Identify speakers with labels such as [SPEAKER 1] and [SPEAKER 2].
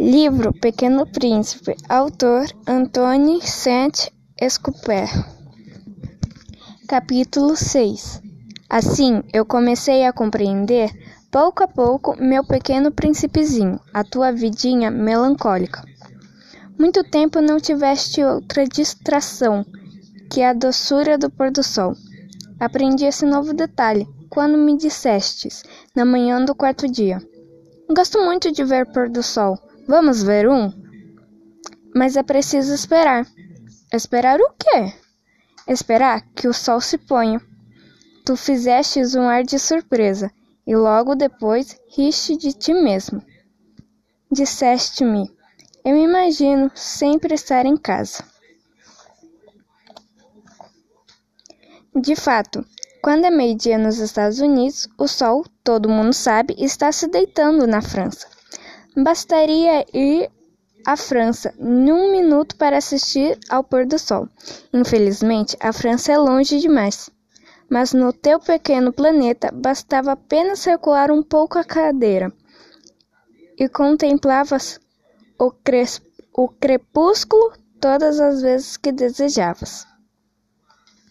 [SPEAKER 1] Livro Pequeno Príncipe, autor Antoine Saint-Exupéry. Capítulo 6 Assim eu comecei a compreender, pouco a pouco, meu pequeno príncipezinho, a tua vidinha melancólica. Muito tempo não tiveste outra distração que a doçura do pôr do sol. Aprendi esse novo detalhe quando me dissestes, na manhã do quarto dia. Gosto muito de ver pôr do sol. Vamos ver um? Mas é preciso esperar. Esperar o quê? Esperar que o sol se ponha. Tu fizestes um ar de surpresa, e logo depois riste de ti mesmo. Disseste-me: Eu imagino sempre estar em casa. De fato, quando é meio-dia nos Estados Unidos, o sol, todo mundo sabe, está se deitando na França. Bastaria ir à França num minuto para assistir ao pôr do sol. Infelizmente, a França é longe demais. Mas no teu pequeno planeta bastava apenas recuar um pouco a cadeira e contemplavas o, o crepúsculo todas as vezes que desejavas.